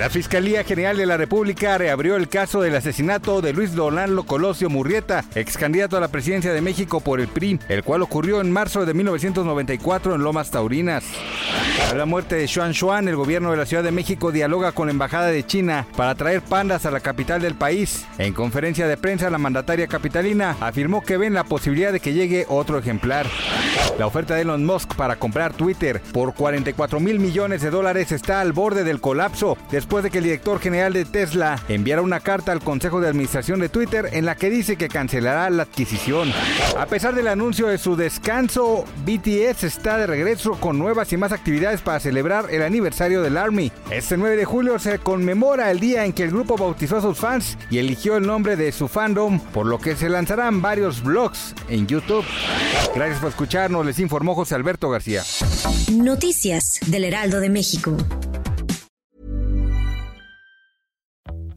La Fiscalía General de la República reabrió el caso del asesinato de Luis Donaldo Colosio Murrieta, ex candidato a la presidencia de México por el PRI, el cual ocurrió en marzo de 1994 en Lomas Taurinas. A la muerte de Xuan Xuan, el gobierno de la Ciudad de México dialoga con la Embajada de China para traer pandas a la capital del país. En conferencia de prensa, la mandataria capitalina afirmó que ven la posibilidad de que llegue otro ejemplar. La oferta de Elon Musk para comprar Twitter por 44 mil millones de dólares está al borde del colapso de que el director general de Tesla enviara una carta al Consejo de Administración de Twitter en la que dice que cancelará la adquisición. A pesar del anuncio de su descanso, BTS está de regreso con nuevas y más actividades para celebrar el aniversario del Army. Este 9 de julio se conmemora el día en que el grupo bautizó a sus fans y eligió el nombre de su fandom, por lo que se lanzarán varios vlogs en YouTube. Gracias por escucharnos, les informó José Alberto García. Noticias del Heraldo de México.